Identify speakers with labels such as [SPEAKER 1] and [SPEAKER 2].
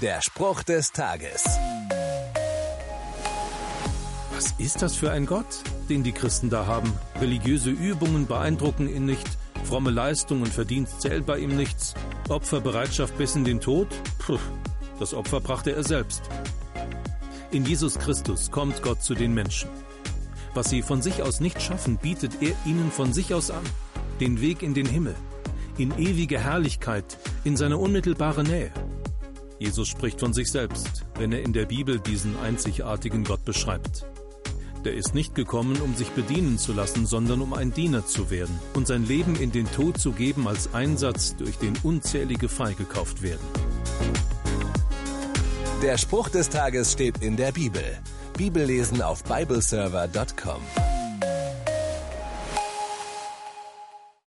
[SPEAKER 1] Der Spruch des Tages.
[SPEAKER 2] Was ist das für ein Gott, den die Christen da haben? Religiöse Übungen beeindrucken ihn nicht, fromme Leistung und Verdienst zählt bei ihm nichts, Opferbereitschaft bis in den Tod? Puh, das Opfer brachte er selbst. In Jesus Christus kommt Gott zu den Menschen. Was sie von sich aus nicht schaffen, bietet er ihnen von sich aus an. Den Weg in den Himmel, in ewige Herrlichkeit, in seine unmittelbare Nähe. Jesus spricht von sich selbst, wenn er in der Bibel diesen einzigartigen Gott beschreibt. Der ist nicht gekommen, um sich bedienen zu lassen, sondern um ein Diener zu werden und sein Leben in den Tod zu geben als Einsatz, durch den unzählige freigekauft werden.
[SPEAKER 1] Der Spruch des Tages steht in der Bibel. Bibellesen auf bibleserver.com.